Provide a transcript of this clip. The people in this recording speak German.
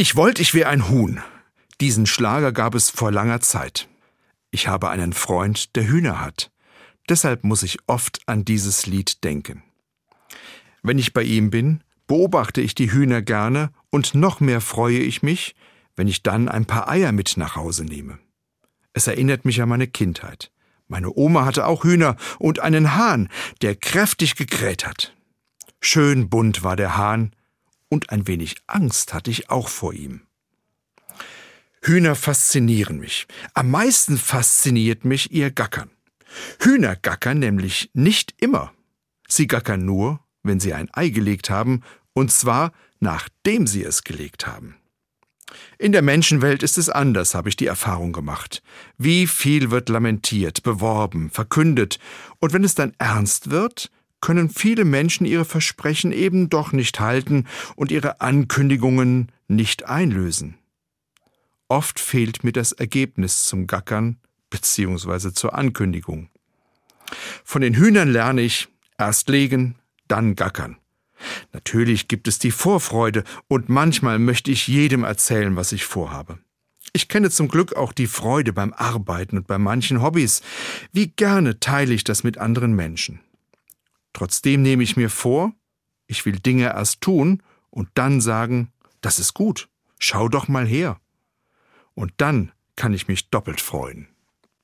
Ich wollte, ich wäre ein Huhn. Diesen Schlager gab es vor langer Zeit. Ich habe einen Freund, der Hühner hat. Deshalb muss ich oft an dieses Lied denken. Wenn ich bei ihm bin, beobachte ich die Hühner gerne und noch mehr freue ich mich, wenn ich dann ein paar Eier mit nach Hause nehme. Es erinnert mich an meine Kindheit. Meine Oma hatte auch Hühner und einen Hahn, der kräftig gekräht hat. Schön bunt war der Hahn, und ein wenig Angst hatte ich auch vor ihm. Hühner faszinieren mich. Am meisten fasziniert mich ihr Gackern. Hühner gackern nämlich nicht immer. Sie gackern nur, wenn sie ein Ei gelegt haben, und zwar nachdem sie es gelegt haben. In der Menschenwelt ist es anders, habe ich die Erfahrung gemacht. Wie viel wird lamentiert, beworben, verkündet, und wenn es dann ernst wird, können viele Menschen ihre Versprechen eben doch nicht halten und ihre Ankündigungen nicht einlösen. Oft fehlt mir das Ergebnis zum Gackern bzw. zur Ankündigung. Von den Hühnern lerne ich erst legen, dann gackern. Natürlich gibt es die Vorfreude und manchmal möchte ich jedem erzählen, was ich vorhabe. Ich kenne zum Glück auch die Freude beim Arbeiten und bei manchen Hobbys. Wie gerne teile ich das mit anderen Menschen. Trotzdem nehme ich mir vor, ich will Dinge erst tun und dann sagen, das ist gut, schau doch mal her. Und dann kann ich mich doppelt freuen.